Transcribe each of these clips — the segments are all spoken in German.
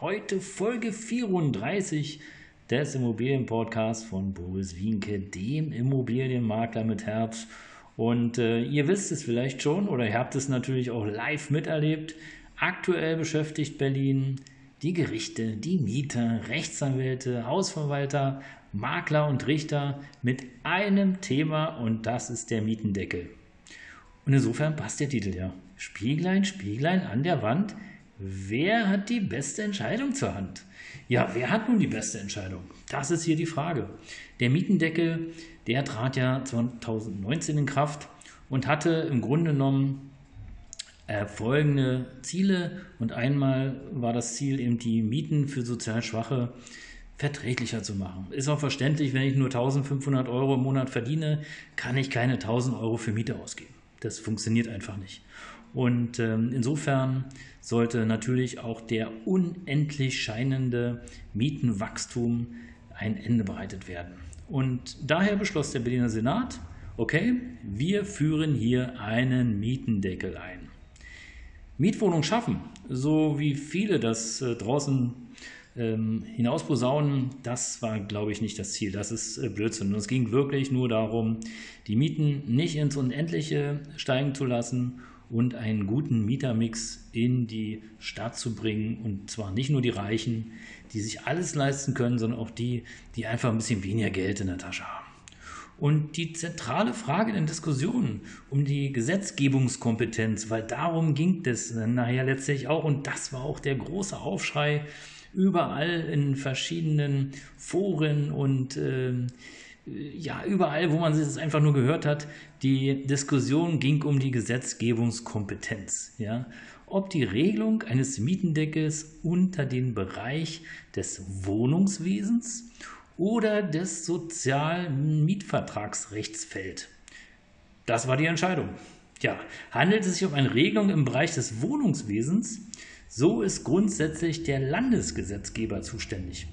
Heute Folge 34 des Immobilienpodcasts von Boris Wienke, dem Immobilienmakler mit Herz. Und äh, ihr wisst es vielleicht schon oder ihr habt es natürlich auch live miterlebt. Aktuell beschäftigt Berlin die Gerichte, die Mieter, Rechtsanwälte, Hausverwalter, Makler und Richter mit einem Thema und das ist der Mietendeckel. Und insofern passt der Titel ja. Spieglein, Spieglein an der Wand, Wer hat die beste Entscheidung zur Hand? Ja, wer hat nun die beste Entscheidung? Das ist hier die Frage. Der Mietendeckel, der trat ja 2019 in Kraft und hatte im Grunde genommen äh, folgende Ziele. Und einmal war das Ziel, eben die Mieten für sozial Schwache verträglicher zu machen. Ist auch verständlich, wenn ich nur 1500 Euro im Monat verdiene, kann ich keine 1000 Euro für Miete ausgeben. Das funktioniert einfach nicht. Und ähm, insofern sollte natürlich auch der unendlich scheinende Mietenwachstum ein Ende bereitet werden. Und daher beschloss der Berliner Senat, okay, wir führen hier einen Mietendeckel ein. Mietwohnungen schaffen, so wie viele das äh, draußen ähm, hinausposaunen, das war, glaube ich, nicht das Ziel. Das ist äh, Blödsinn. Und es ging wirklich nur darum, die Mieten nicht ins Unendliche steigen zu lassen und einen guten Mietermix in die Stadt zu bringen. Und zwar nicht nur die Reichen, die sich alles leisten können, sondern auch die, die einfach ein bisschen weniger Geld in der Tasche haben. Und die zentrale Frage in den Diskussionen um die Gesetzgebungskompetenz, weil darum ging es nachher letztlich auch, und das war auch der große Aufschrei überall in verschiedenen Foren und äh, ja, überall, wo man es einfach nur gehört hat, die Diskussion ging um die Gesetzgebungskompetenz. Ja? Ob die Regelung eines Mietendeckels unter den Bereich des Wohnungswesens oder des sozialen Mietvertragsrechts fällt. Das war die Entscheidung. Ja, handelt es sich um eine Regelung im Bereich des Wohnungswesens, so ist grundsätzlich der Landesgesetzgeber zuständig.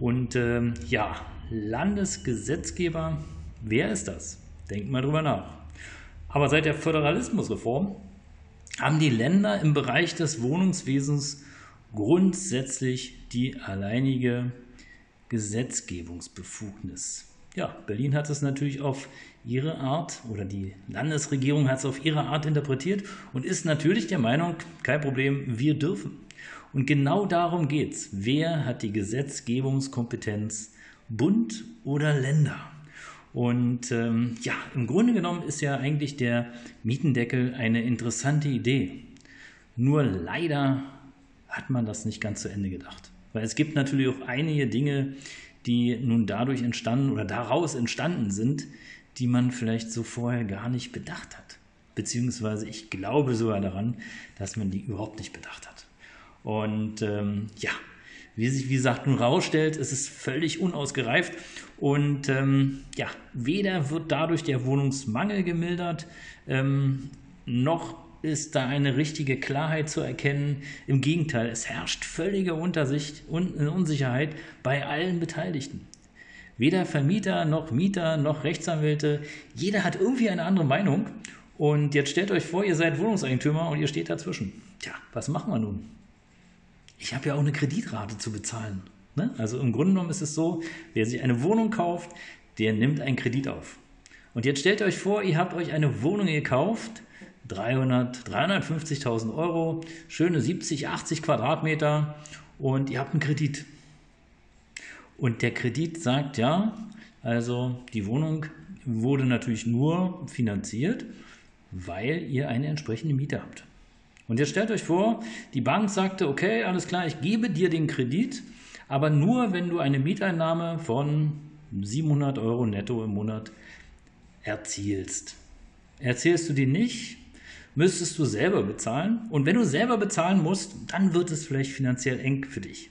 Und ähm, ja, Landesgesetzgeber, wer ist das? Denkt mal drüber nach. Aber seit der Föderalismusreform haben die Länder im Bereich des Wohnungswesens grundsätzlich die alleinige Gesetzgebungsbefugnis. Ja, Berlin hat es natürlich auf ihre Art oder die Landesregierung hat es auf ihre Art interpretiert und ist natürlich der Meinung, kein Problem, wir dürfen. Und genau darum geht es. Wer hat die Gesetzgebungskompetenz Bund oder Länder. Und ähm, ja, im Grunde genommen ist ja eigentlich der Mietendeckel eine interessante Idee. Nur leider hat man das nicht ganz zu Ende gedacht. Weil es gibt natürlich auch einige Dinge, die nun dadurch entstanden oder daraus entstanden sind, die man vielleicht so vorher gar nicht bedacht hat. Beziehungsweise ich glaube sogar daran, dass man die überhaupt nicht bedacht hat. Und ähm, ja, wie sich, wie gesagt, nun rausstellt, ist es völlig unausgereift und ähm, ja, weder wird dadurch der Wohnungsmangel gemildert, ähm, noch ist da eine richtige Klarheit zu erkennen. Im Gegenteil, es herrscht völlige Untersicht und Unsicherheit bei allen Beteiligten. Weder Vermieter noch Mieter noch Rechtsanwälte, jeder hat irgendwie eine andere Meinung. Und jetzt stellt euch vor, ihr seid Wohnungseigentümer und ihr steht dazwischen. Tja, was machen wir nun? Ich habe ja auch eine Kreditrate zu bezahlen. Ne? Also im Grunde genommen ist es so, wer sich eine Wohnung kauft, der nimmt einen Kredit auf. Und jetzt stellt euch vor, ihr habt euch eine Wohnung gekauft, 300, 350.000 Euro, schöne 70, 80 Quadratmeter und ihr habt einen Kredit. Und der Kredit sagt ja, also die Wohnung wurde natürlich nur finanziert, weil ihr eine entsprechende Miete habt. Und jetzt stellt euch vor, die Bank sagte, okay, alles klar, ich gebe dir den Kredit, aber nur, wenn du eine Mieteinnahme von 700 Euro netto im Monat erzielst. Erzählst du die nicht, müsstest du selber bezahlen. Und wenn du selber bezahlen musst, dann wird es vielleicht finanziell eng für dich.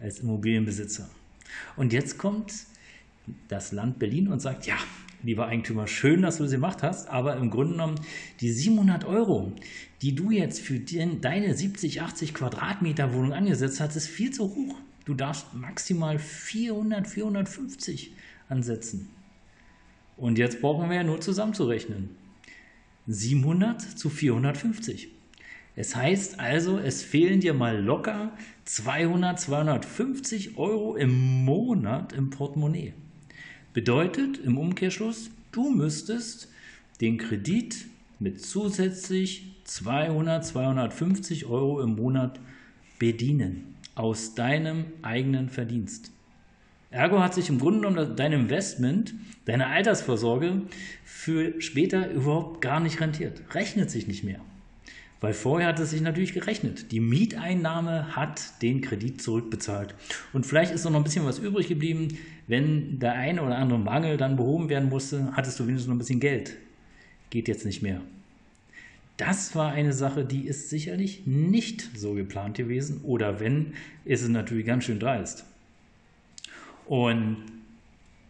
als Immobilienbesitzer. Und jetzt kommt das Land Berlin und sagt, ja, lieber Eigentümer, schön, dass du das gemacht hast, aber im Grunde genommen die 700 Euro, die du jetzt für den, deine 70, 80 Quadratmeter Wohnung angesetzt hast, ist viel zu hoch. Du darfst maximal 400, 450 ansetzen. Und jetzt brauchen wir ja nur zusammenzurechnen. 700 zu 450. Es heißt also, es fehlen dir mal locker 200, 250 Euro im Monat im Portemonnaie. Bedeutet im Umkehrschluss, du müsstest den Kredit mit zusätzlich 200, 250 Euro im Monat bedienen aus deinem eigenen Verdienst. Ergo hat sich im Grunde genommen dein Investment, deine Altersvorsorge für später überhaupt gar nicht rentiert. Rechnet sich nicht mehr. Weil vorher hat es sich natürlich gerechnet. Die Mieteinnahme hat den Kredit zurückbezahlt. Und vielleicht ist noch ein bisschen was übrig geblieben. Wenn der eine oder andere Mangel dann behoben werden musste, hattest du wenigstens noch ein bisschen Geld. Geht jetzt nicht mehr. Das war eine Sache, die ist sicherlich nicht so geplant gewesen. Oder wenn, ist es natürlich ganz schön dreist. Und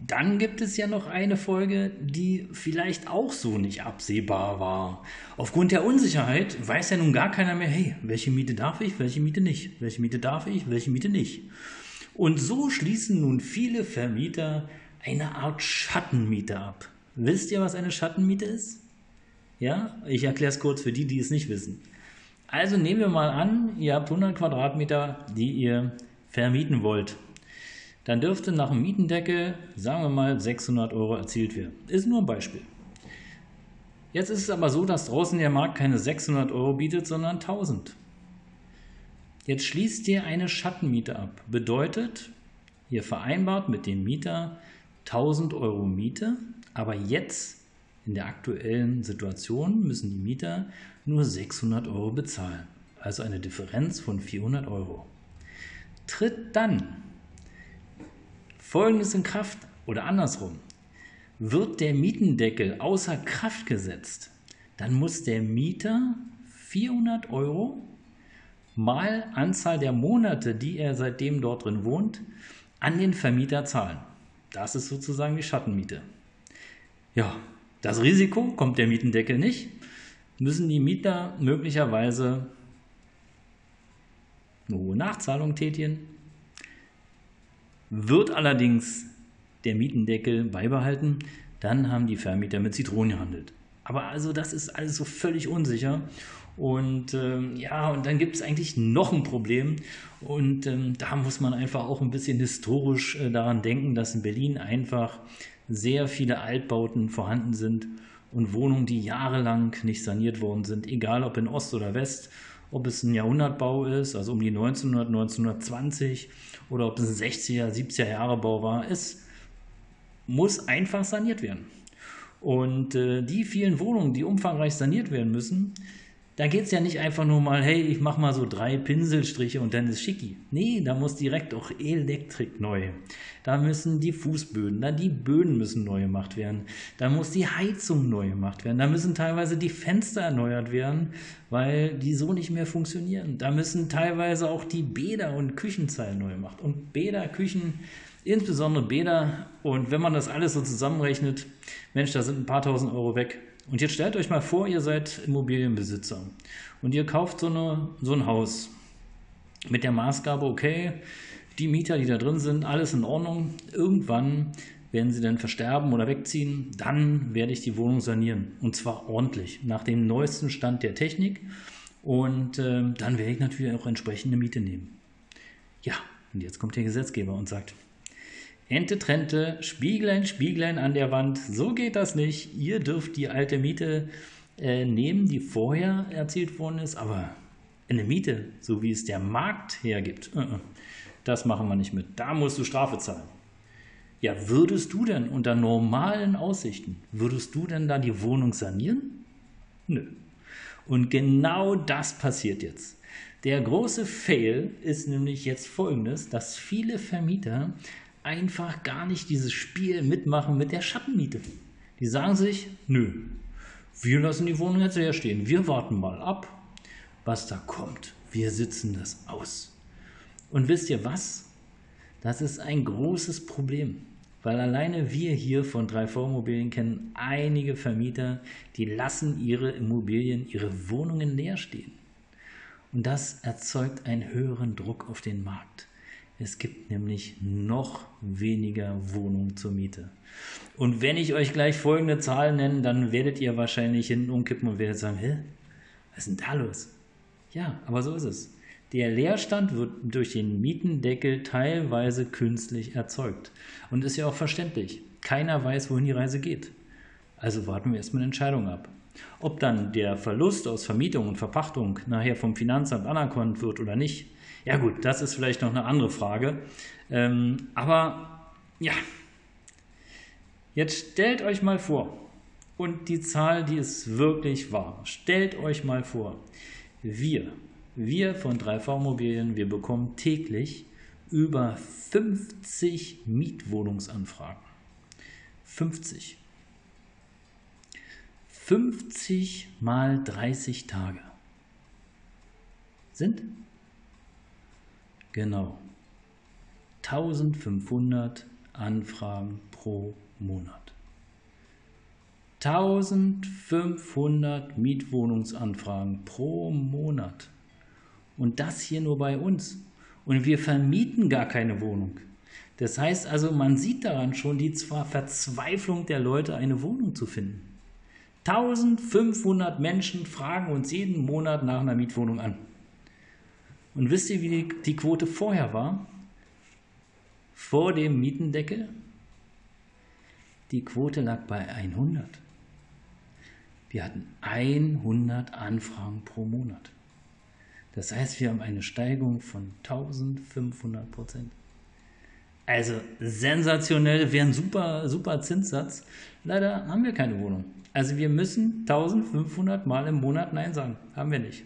dann gibt es ja noch eine Folge, die vielleicht auch so nicht absehbar war. Aufgrund der Unsicherheit weiß ja nun gar keiner mehr, hey, welche Miete darf ich, welche Miete nicht, welche Miete darf ich, welche Miete nicht. Und so schließen nun viele Vermieter eine Art Schattenmiete ab. Wisst ihr, was eine Schattenmiete ist? Ja, ich erkläre es kurz für die, die es nicht wissen. Also nehmen wir mal an, ihr habt 100 Quadratmeter, die ihr vermieten wollt dann dürfte nach dem Mietendeckel, sagen wir mal, 600 Euro erzielt werden. Ist nur ein Beispiel. Jetzt ist es aber so, dass draußen der Markt keine 600 Euro bietet, sondern 1000. Jetzt schließt ihr eine Schattenmiete ab. Bedeutet, ihr vereinbart mit dem Mieter 1000 Euro Miete, aber jetzt in der aktuellen Situation müssen die Mieter nur 600 Euro bezahlen. Also eine Differenz von 400 Euro. Tritt dann Folgendes in Kraft oder andersrum. Wird der Mietendeckel außer Kraft gesetzt, dann muss der Mieter 400 Euro mal Anzahl der Monate, die er seitdem dort drin wohnt, an den Vermieter zahlen. Das ist sozusagen die Schattenmiete. Ja, das Risiko kommt der Mietendeckel nicht, müssen die Mieter möglicherweise eine hohe Nachzahlung tätigen wird allerdings der Mietendeckel beibehalten, dann haben die Vermieter mit Zitronen gehandelt. Aber also das ist alles so völlig unsicher. Und ähm, ja, und dann gibt es eigentlich noch ein Problem. Und ähm, da muss man einfach auch ein bisschen historisch äh, daran denken, dass in Berlin einfach sehr viele Altbauten vorhanden sind und Wohnungen, die jahrelang nicht saniert worden sind, egal ob in Ost oder West ob es ein Jahrhundertbau ist, also um die 1900, 1920 oder ob es ein 60er, 70er Jahre Bau war. Es muss einfach saniert werden. Und äh, die vielen Wohnungen, die umfangreich saniert werden müssen, da geht es ja nicht einfach nur mal, hey, ich mache mal so drei Pinselstriche und dann ist schicki. Nee, da muss direkt auch Elektrik neu. Da müssen die Fußböden, da die Böden müssen neu gemacht werden. Da muss die Heizung neu gemacht werden. Da müssen teilweise die Fenster erneuert werden, weil die so nicht mehr funktionieren. Da müssen teilweise auch die Bäder und Küchenzeilen neu gemacht. Und Bäder, Küchen, insbesondere Bäder. Und wenn man das alles so zusammenrechnet, Mensch, da sind ein paar tausend Euro weg. Und jetzt stellt euch mal vor, ihr seid Immobilienbesitzer und ihr kauft so, eine, so ein Haus mit der Maßgabe, okay, die Mieter, die da drin sind, alles in Ordnung. Irgendwann werden sie dann versterben oder wegziehen, dann werde ich die Wohnung sanieren. Und zwar ordentlich, nach dem neuesten Stand der Technik. Und äh, dann werde ich natürlich auch entsprechende Miete nehmen. Ja, und jetzt kommt der Gesetzgeber und sagt, Ente Trente, Spieglein, Spieglein an der Wand, so geht das nicht. Ihr dürft die alte Miete äh, nehmen, die vorher erzielt worden ist, aber eine Miete, so wie es der Markt hergibt, uh -uh, das machen wir nicht mit. Da musst du Strafe zahlen. Ja, würdest du denn unter normalen Aussichten, würdest du denn da die Wohnung sanieren? Nö. Und genau das passiert jetzt. Der große Fail ist nämlich jetzt folgendes, dass viele Vermieter einfach gar nicht dieses Spiel mitmachen mit der Schattenmiete. Die sagen sich, nö, wir lassen die Wohnung jetzt leer stehen. Wir warten mal ab, was da kommt. Wir sitzen das aus. Und wisst ihr was? Das ist ein großes Problem, weil alleine wir hier von 3V Immobilien kennen einige Vermieter, die lassen ihre Immobilien, ihre Wohnungen leer stehen. Und das erzeugt einen höheren Druck auf den Markt. Es gibt nämlich noch weniger Wohnungen zur Miete. Und wenn ich euch gleich folgende Zahlen nenne, dann werdet ihr wahrscheinlich hinten umkippen und werdet sagen, hä, was ist denn da los? Ja, aber so ist es. Der Leerstand wird durch den Mietendeckel teilweise künstlich erzeugt. Und ist ja auch verständlich. Keiner weiß, wohin die Reise geht. Also warten wir erstmal eine Entscheidung ab. Ob dann der Verlust aus Vermietung und Verpachtung nachher vom Finanzamt anerkannt wird oder nicht, ja gut, das ist vielleicht noch eine andere Frage. Ähm, aber ja, jetzt stellt euch mal vor, und die Zahl, die ist wirklich wahr, stellt euch mal vor, wir, wir von 3V Immobilien, wir bekommen täglich über 50 Mietwohnungsanfragen. 50. 50 mal 30 Tage sind genau 1500 Anfragen pro Monat. 1500 Mietwohnungsanfragen pro Monat. Und das hier nur bei uns. Und wir vermieten gar keine Wohnung. Das heißt also, man sieht daran schon die Verzweiflung der Leute, eine Wohnung zu finden. 1500 Menschen fragen uns jeden Monat nach einer Mietwohnung an. Und wisst ihr, wie die, die Quote vorher war? Vor dem Mietendeckel? Die Quote lag bei 100. Wir hatten 100 Anfragen pro Monat. Das heißt, wir haben eine Steigung von 1500 Prozent. Also sensationell, wäre ein super, super Zinssatz. Leider haben wir keine Wohnung. Also wir müssen 1500 Mal im Monat Nein sagen. Haben wir nicht.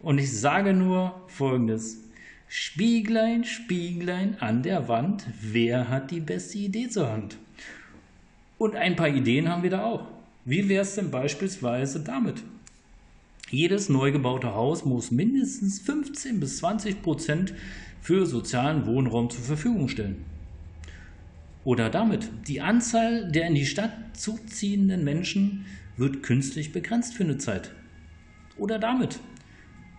Und ich sage nur Folgendes. Spieglein, Spieglein an der Wand, wer hat die beste Idee zur Hand? Und ein paar Ideen haben wir da auch. Wie wäre es denn beispielsweise damit? Jedes neu gebaute Haus muss mindestens 15 bis 20 Prozent für sozialen Wohnraum zur Verfügung stellen. Oder damit, die Anzahl der in die Stadt zuziehenden Menschen wird künstlich begrenzt für eine Zeit. Oder damit,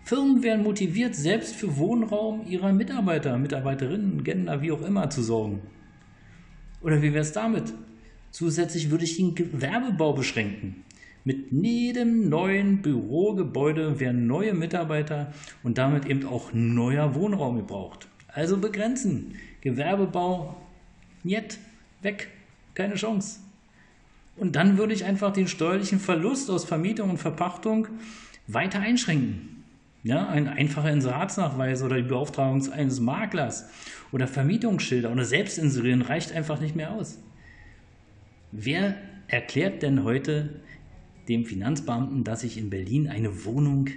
Firmen werden motiviert, selbst für Wohnraum ihrer Mitarbeiter, Mitarbeiterinnen, Gender, wie auch immer zu sorgen. Oder wie wäre es damit? Zusätzlich würde ich den Gewerbebau beschränken. Mit jedem neuen Bürogebäude werden neue Mitarbeiter und damit eben auch neuer Wohnraum gebraucht. Also begrenzen. Gewerbebau, nicht, weg, keine Chance. Und dann würde ich einfach den steuerlichen Verlust aus Vermietung und Verpachtung weiter einschränken. Ja, ein einfacher Inseratsnachweis oder die Beauftragung eines Maklers oder Vermietungsschilder oder Selbstinserieren reicht einfach nicht mehr aus. Wer erklärt denn heute dem Finanzbeamten, dass ich in Berlin eine Wohnung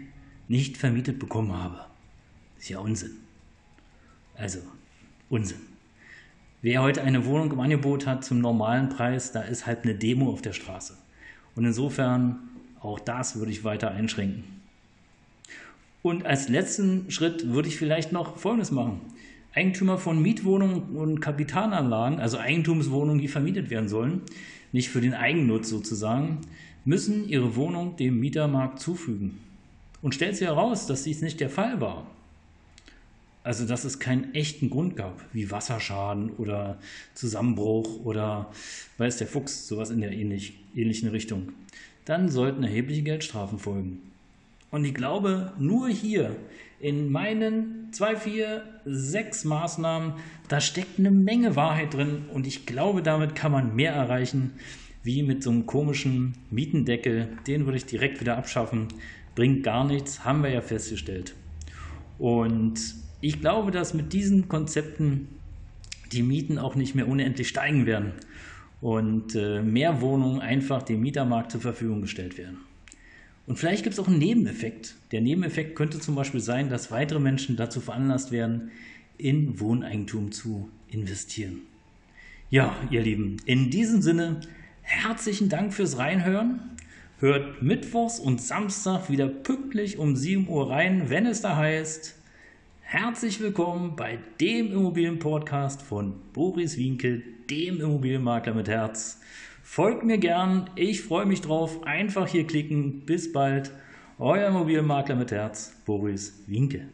nicht vermietet bekommen habe. Das ist ja Unsinn. Also, Unsinn. Wer heute eine Wohnung im Angebot hat zum normalen Preis, da ist halt eine Demo auf der Straße. Und insofern, auch das würde ich weiter einschränken. Und als letzten Schritt würde ich vielleicht noch Folgendes machen. Eigentümer von Mietwohnungen und Kapitalanlagen, also Eigentumswohnungen, die vermietet werden sollen, nicht für den Eigennutz sozusagen, müssen ihre Wohnung dem Mietermarkt zufügen. Und stellt sich heraus, dass dies nicht der Fall war. Also, dass es keinen echten Grund gab, wie Wasserschaden oder Zusammenbruch oder weiß der Fuchs, sowas in der ähnlich, ähnlichen Richtung. Dann sollten erhebliche Geldstrafen folgen. Und ich glaube, nur hier in meinen 2, 4, 6 Maßnahmen, da steckt eine Menge Wahrheit drin und ich glaube, damit kann man mehr erreichen, wie mit so einem komischen Mietendeckel. Den würde ich direkt wieder abschaffen. Bringt gar nichts, haben wir ja festgestellt. Und ich glaube, dass mit diesen Konzepten die Mieten auch nicht mehr unendlich steigen werden und äh, mehr Wohnungen einfach dem Mietermarkt zur Verfügung gestellt werden. Und vielleicht gibt es auch einen Nebeneffekt. Der Nebeneffekt könnte zum Beispiel sein, dass weitere Menschen dazu veranlasst werden, in Wohneigentum zu investieren. Ja, ihr Lieben, in diesem Sinne Herzlichen Dank fürs Reinhören. Hört Mittwochs und Samstag wieder pünktlich um 7 Uhr rein, wenn es da heißt Herzlich willkommen bei dem Immobilienpodcast von Boris Winkel, dem Immobilienmakler mit Herz. Folgt mir gern, ich freue mich drauf. Einfach hier klicken. Bis bald. Euer Immobilienmakler mit Herz, Boris Winkel.